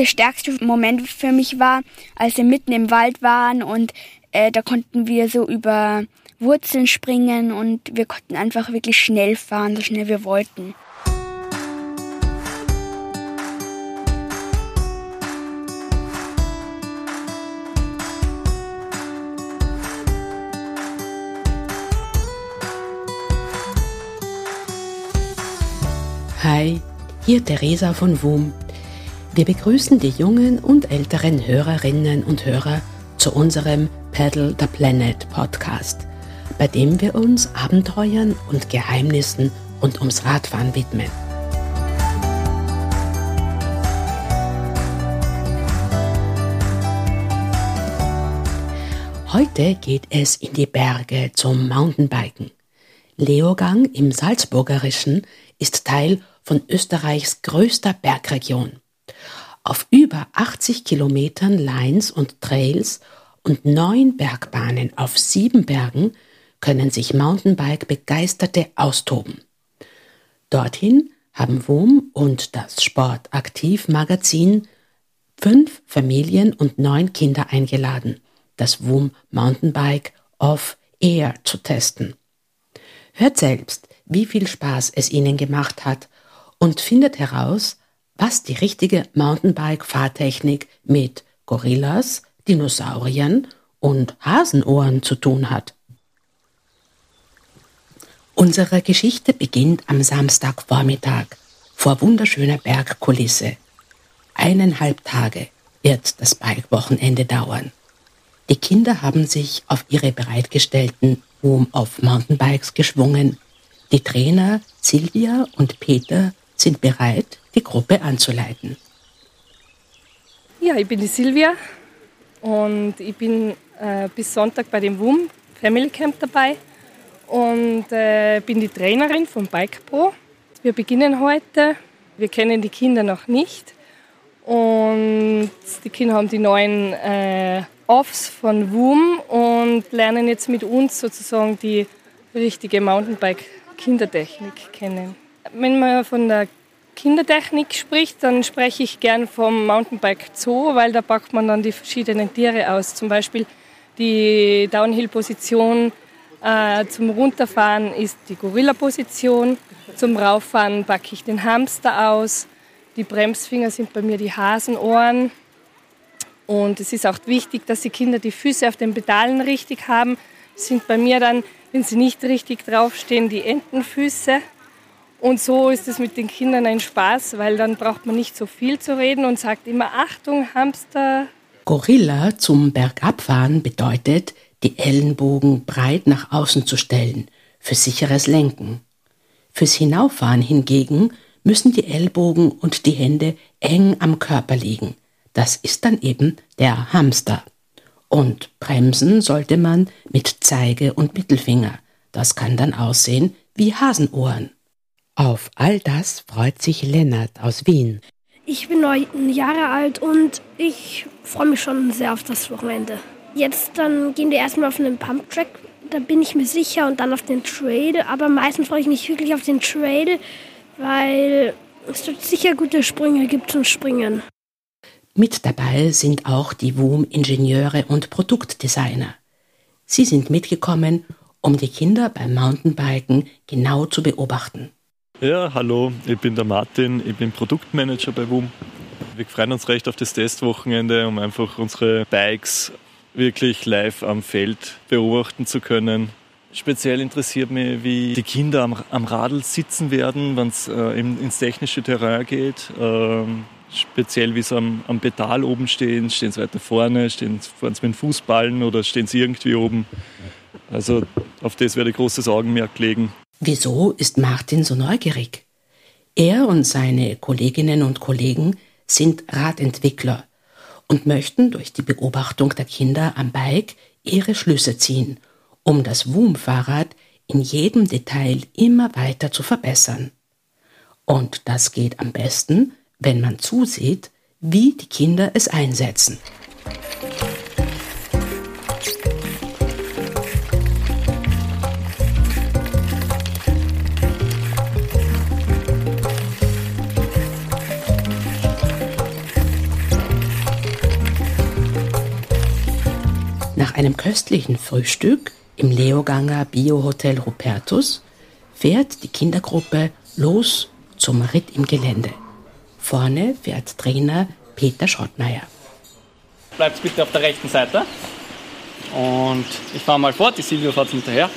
der stärkste Moment für mich war, als wir mitten im Wald waren und äh, da konnten wir so über Wurzeln springen und wir konnten einfach wirklich schnell fahren, so schnell wir wollten. Hi, hier Theresa von WUM. Wir begrüßen die jungen und älteren Hörerinnen und Hörer zu unserem Paddle the Planet Podcast, bei dem wir uns Abenteuern und Geheimnissen rund ums Radfahren widmen. Heute geht es in die Berge zum Mountainbiken. Leogang im Salzburgerischen ist Teil von Österreichs größter Bergregion. Auf über 80 Kilometern Lines und Trails und neun Bergbahnen auf sieben Bergen können sich Mountainbike-Begeisterte austoben. Dorthin haben WUM und das Sportaktiv-Magazin fünf Familien und neun Kinder eingeladen, das WUM Mountainbike off Air zu testen. Hört selbst, wie viel Spaß es ihnen gemacht hat und findet heraus, was die richtige Mountainbike-Fahrtechnik mit Gorillas, Dinosauriern und Hasenohren zu tun hat. Unsere Geschichte beginnt am Samstagvormittag vor wunderschöner Bergkulisse. Eineinhalb Tage wird das Bike-Wochenende dauern. Die Kinder haben sich auf ihre bereitgestellten Boom of Mountainbikes geschwungen. Die Trainer Silvia und Peter sind bereit, die Gruppe anzuleiten. Ja, ich bin die Silvia und ich bin äh, bis Sonntag bei dem WUM Family Camp dabei und äh, bin die Trainerin vom Bike Pro. Wir beginnen heute. Wir kennen die Kinder noch nicht und die Kinder haben die neuen äh, Offs von WUM und lernen jetzt mit uns sozusagen die richtige Mountainbike-Kindertechnik kennen. Wenn man von der Kindertechnik spricht, dann spreche ich gern vom Mountainbike Zoo, weil da packt man dann die verschiedenen Tiere aus. Zum Beispiel die Downhill-Position äh, zum Runterfahren ist die Gorilla-Position. Zum Rauffahren packe ich den Hamster aus. Die Bremsfinger sind bei mir die Hasenohren. Und es ist auch wichtig, dass die Kinder die Füße auf den Pedalen richtig haben. Das sind bei mir dann, wenn sie nicht richtig draufstehen, die Entenfüße. Und so ist es mit den Kindern ein Spaß, weil dann braucht man nicht so viel zu reden und sagt immer Achtung, Hamster. Gorilla zum Bergabfahren bedeutet, die Ellenbogen breit nach außen zu stellen, für sicheres Lenken. Fürs Hinauffahren hingegen müssen die Ellbogen und die Hände eng am Körper liegen. Das ist dann eben der Hamster. Und bremsen sollte man mit Zeige und Mittelfinger. Das kann dann aussehen wie Hasenohren. Auf all das freut sich Lennart aus Wien. Ich bin neun Jahre alt und ich freue mich schon sehr auf das Wochenende. Jetzt dann gehen wir erstmal auf einen Pumptrack, da bin ich mir sicher, und dann auf den Trail. Aber meistens freue ich mich wirklich auf den Trail, weil es dort sicher gute Sprünge gibt zum Springen. Mit dabei sind auch die WUM-Ingenieure und Produktdesigner. Sie sind mitgekommen, um die Kinder beim Mountainbiken genau zu beobachten. Ja, hallo, ich bin der Martin, ich bin Produktmanager bei WUM. Wir freuen uns recht auf das Testwochenende, um einfach unsere Bikes wirklich live am Feld beobachten zu können. Speziell interessiert mich, wie die Kinder am, am Radl sitzen werden, wenn es äh, ins technische Terrain geht. Ähm, speziell wie sie am, am Pedal oben stehen, stehen sie weiter vorne, stehen fahren sie mit dem Fußballen oder stehen sie irgendwie oben. Also auf das werde ich großes Augenmerk legen. Wieso ist Martin so neugierig? Er und seine Kolleginnen und Kollegen sind Radentwickler und möchten durch die Beobachtung der Kinder am Bike ihre Schlüsse ziehen, um das WUM-Fahrrad in jedem Detail immer weiter zu verbessern. Und das geht am besten, wenn man zusieht, wie die Kinder es einsetzen. Einem köstlichen Frühstück im Leoganger Biohotel Rupertus fährt die Kindergruppe los zum Ritt im Gelände. Vorne fährt Trainer Peter Schrottmeier. Bleibt bitte auf der rechten Seite. Und ich fahre mal fort, die Silvio fährt hinterher.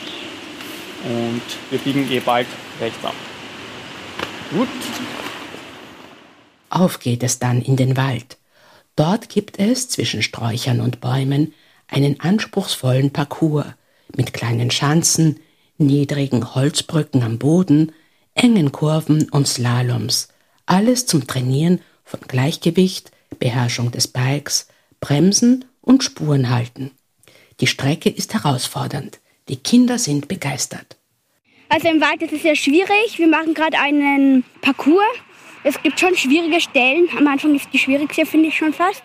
Und wir biegen eh bald rechts ab. Gut. Auf geht es dann in den Wald. Dort gibt es zwischen Sträuchern und Bäumen einen anspruchsvollen Parcours mit kleinen Schanzen, niedrigen Holzbrücken am Boden, engen Kurven und Slaloms. Alles zum Trainieren von Gleichgewicht, Beherrschung des Bikes, Bremsen und Spurenhalten. Die Strecke ist herausfordernd. Die Kinder sind begeistert. Also im Wald ist es sehr schwierig. Wir machen gerade einen Parcours. Es gibt schon schwierige Stellen. Am Anfang ist die schwierigste, finde ich schon fast.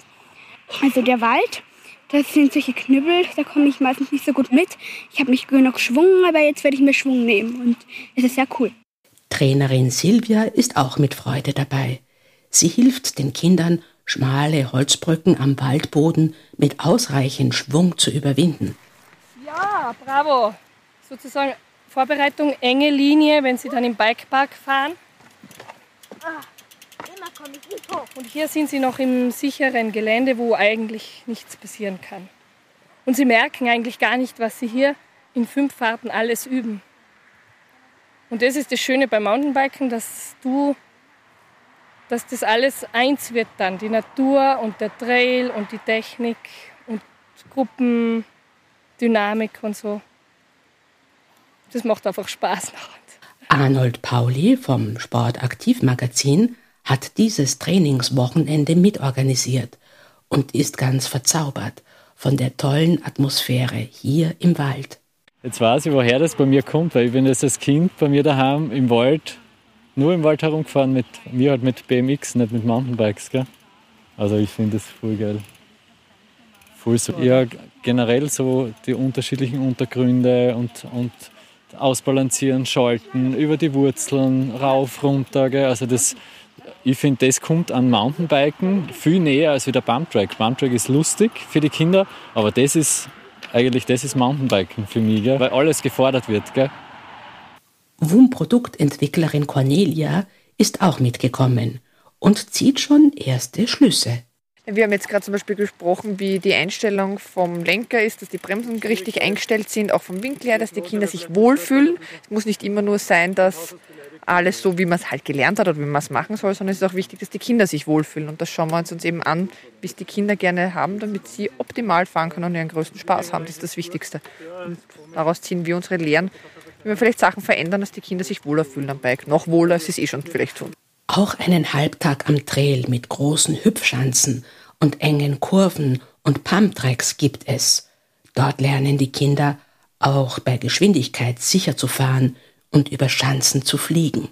Also der Wald. Das sind solche Knüppel, da komme ich meistens nicht so gut mit. Ich habe mich genug geschwungen, aber jetzt werde ich mir Schwung nehmen und es ist sehr cool. Trainerin Silvia ist auch mit Freude dabei. Sie hilft den Kindern, schmale Holzbrücken am Waldboden mit ausreichend Schwung zu überwinden. Ja, bravo. Sozusagen Vorbereitung, enge Linie, wenn Sie dann im Bikepark fahren. Ah, komme ich nicht hoch. Und hier sind Sie noch im sicheren Gelände, wo eigentlich nichts passieren kann. Und Sie merken eigentlich gar nicht, was Sie hier in fünf Fahrten alles üben. Und das ist das Schöne beim Mountainbiken, dass du, dass das alles eins wird dann. Die Natur und der Trail und die Technik und Gruppendynamik und so das macht einfach Spaß. Arnold Pauli vom Sportaktivmagazin hat dieses Trainingswochenende mitorganisiert und ist ganz verzaubert von der tollen Atmosphäre hier im Wald. Jetzt weiß ich, woher das bei mir kommt, weil ich bin jetzt als Kind bei mir daheim im Wald, nur im Wald herumgefahren, mit mir halt mit BMX, nicht mit Mountainbikes. Gell? Also ich finde das voll geil. Voll so. Ja, generell so die unterschiedlichen Untergründe und, und ausbalancieren, schalten, über die Wurzeln, rauf, runter. Gell? Also das, ich finde, das kommt an Mountainbiken viel näher als wie der Bumptrack. Bumptrack ist lustig für die Kinder, aber das ist eigentlich das ist Mountainbiken für mich, gell? weil alles gefordert wird. Gell? WUM-Produktentwicklerin Cornelia ist auch mitgekommen und zieht schon erste Schlüsse. Wir haben jetzt gerade zum Beispiel gesprochen, wie die Einstellung vom Lenker ist, dass die Bremsen richtig eingestellt sind, auch vom Winkel her, dass die Kinder sich wohlfühlen. Es muss nicht immer nur sein, dass alles so, wie man es halt gelernt hat oder wie man es machen soll, sondern es ist auch wichtig, dass die Kinder sich wohlfühlen. Und das schauen wir uns, uns eben an, wie es die Kinder gerne haben, damit sie optimal fahren können und ihren größten Spaß haben. Das ist das Wichtigste. Und daraus ziehen wir unsere Lehren, wie wir vielleicht Sachen verändern, dass die Kinder sich wohler fühlen am Bike. Noch wohler, als sie es eh schon vielleicht tun. Auch einen Halbtag am Trail mit großen Hüpfschanzen und engen Kurven und Pumptracks gibt es. Dort lernen die Kinder auch bei Geschwindigkeit sicher zu fahren und über Schanzen zu fliegen.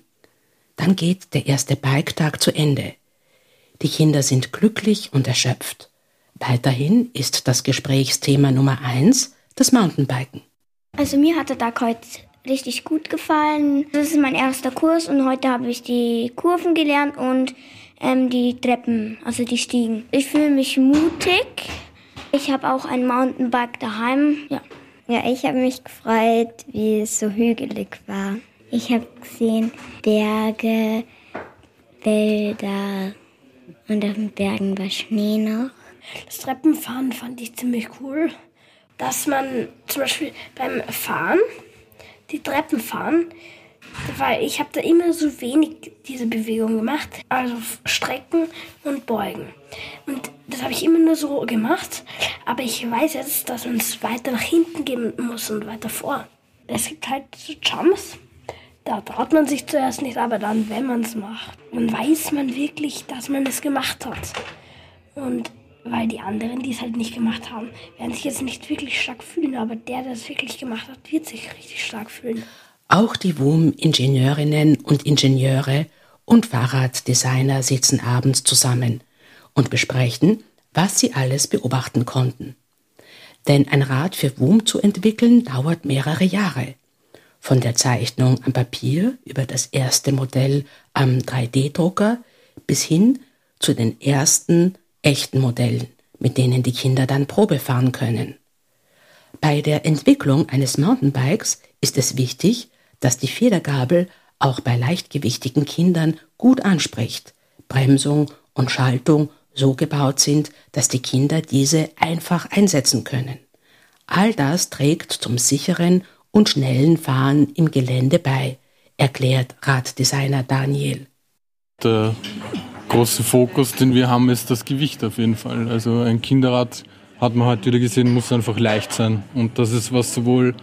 Dann geht der erste Biketag zu Ende. Die Kinder sind glücklich und erschöpft. Weiterhin ist das Gesprächsthema Nummer eins das Mountainbiken. Also mir hat der Tag heute richtig gut gefallen. Das ist mein erster Kurs und heute habe ich die Kurven gelernt und ähm, die Treppen, also die Stiegen. Ich fühle mich mutig. Ich habe auch ein Mountainbike daheim. Ja. Ja, ich habe mich gefreut, wie es so hügelig war. Ich habe gesehen Berge, Wälder und auf den Bergen war Schnee noch. Das Treppenfahren fand ich ziemlich cool, dass man zum Beispiel beim Fahren, die Treppen fahren, weil ich habe da immer so wenig diese Bewegung gemacht, also strecken und beugen. Und das habe ich immer nur so gemacht, aber ich weiß jetzt, dass man es weiter nach hinten gehen muss und weiter vor. Es gibt halt so Jumps, da traut man sich zuerst nicht, aber dann, wenn man es macht, dann weiß man wirklich, dass man es gemacht hat. Und weil die anderen, die es halt nicht gemacht haben, werden sich jetzt nicht wirklich stark fühlen, aber der, der es wirklich gemacht hat, wird sich richtig stark fühlen. Auch die WUM-Ingenieurinnen und Ingenieure und Fahrraddesigner sitzen abends zusammen und besprechen, was sie alles beobachten konnten. Denn ein Rad für WUM zu entwickeln dauert mehrere Jahre. Von der Zeichnung am Papier über das erste Modell am 3D-Drucker bis hin zu den ersten echten Modellen, mit denen die Kinder dann Probe fahren können. Bei der Entwicklung eines Mountainbikes ist es wichtig, dass die Federgabel auch bei leichtgewichtigen Kindern gut anspricht, Bremsung und Schaltung so gebaut sind, dass die Kinder diese einfach einsetzen können. All das trägt zum sicheren und schnellen Fahren im Gelände bei, erklärt Raddesigner Daniel. Der große Fokus, den wir haben, ist das Gewicht auf jeden Fall. Also ein Kinderrad, hat man heute wieder gesehen, muss einfach leicht sein. Und das ist, was sowohl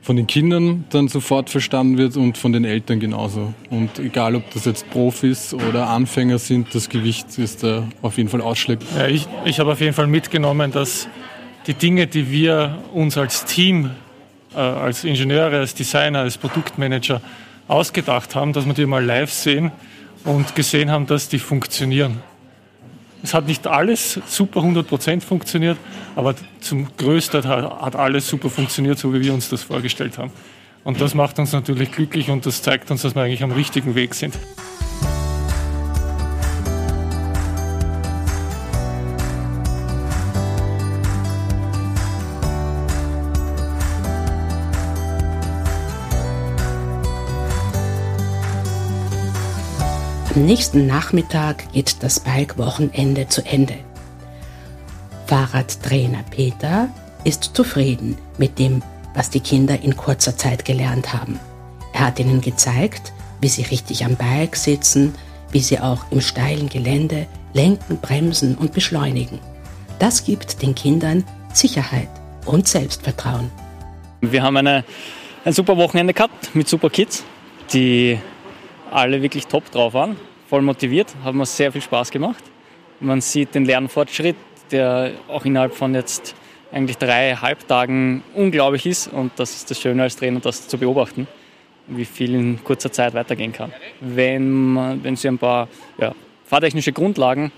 von den Kindern dann sofort verstanden wird und von den Eltern genauso. Und egal, ob das jetzt Profis oder Anfänger sind, das Gewicht ist da auf jeden Fall ausschlaggebend. Ja, ich ich habe auf jeden Fall mitgenommen, dass die Dinge, die wir uns als Team, äh, als Ingenieure, als Designer, als Produktmanager ausgedacht haben, dass wir die mal live sehen und gesehen haben, dass die funktionieren. Es hat nicht alles super 100% funktioniert, aber zum Größten hat alles super funktioniert, so wie wir uns das vorgestellt haben. Und das macht uns natürlich glücklich und das zeigt uns, dass wir eigentlich am richtigen Weg sind. Am nächsten Nachmittag geht das Bike-Wochenende zu Ende. Fahrradtrainer Peter ist zufrieden mit dem, was die Kinder in kurzer Zeit gelernt haben. Er hat ihnen gezeigt, wie sie richtig am Bike sitzen, wie sie auch im steilen Gelände lenken, bremsen und beschleunigen. Das gibt den Kindern Sicherheit und Selbstvertrauen. Wir haben eine, ein super Wochenende gehabt mit super Kids, die alle wirklich top drauf waren, voll motiviert, haben mir sehr viel Spaß gemacht. Man sieht den Lernfortschritt, der auch innerhalb von jetzt eigentlich drei Halbtagen unglaublich ist und das ist das Schöne als Trainer, das zu beobachten, wie viel in kurzer Zeit weitergehen kann. Wenn, man, wenn Sie ein paar ja, fahrtechnische Grundlagen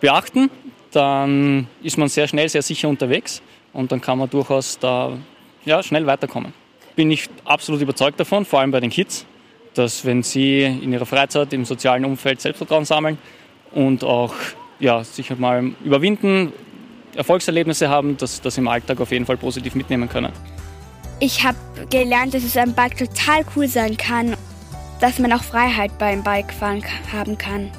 beachten, dann ist man sehr schnell, sehr sicher unterwegs und dann kann man durchaus da ja, schnell weiterkommen. Bin ich absolut überzeugt davon, vor allem bei den Kids, dass wenn sie in ihrer Freizeit im sozialen Umfeld Selbstvertrauen sammeln und auch ja, sich mal überwinden, Erfolgserlebnisse haben, dass das im Alltag auf jeden Fall positiv mitnehmen können. Ich habe gelernt, dass es am Bike total cool sein kann, dass man auch Freiheit beim Bikefahren haben kann.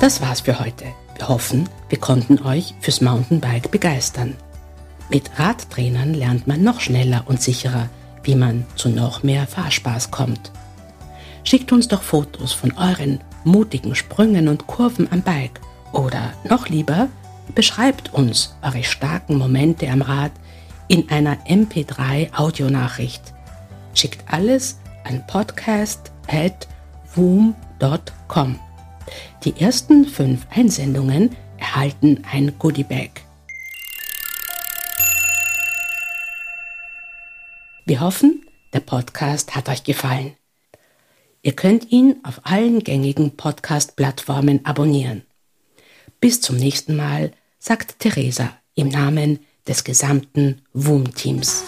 Das war's für heute. Hoffen, wir konnten euch fürs Mountainbike begeistern. Mit Radtrainern lernt man noch schneller und sicherer, wie man zu noch mehr Fahrspaß kommt. Schickt uns doch Fotos von euren mutigen Sprüngen und Kurven am Bike oder noch lieber, beschreibt uns eure starken Momente am Rad in einer MP3 Audionachricht. Schickt alles an podcast@woom.com. Die ersten fünf Einsendungen erhalten ein Goodiebag. Wir hoffen, der Podcast hat euch gefallen. Ihr könnt ihn auf allen gängigen Podcast-Plattformen abonnieren. Bis zum nächsten Mal, sagt Theresa im Namen des gesamten WUM-Teams.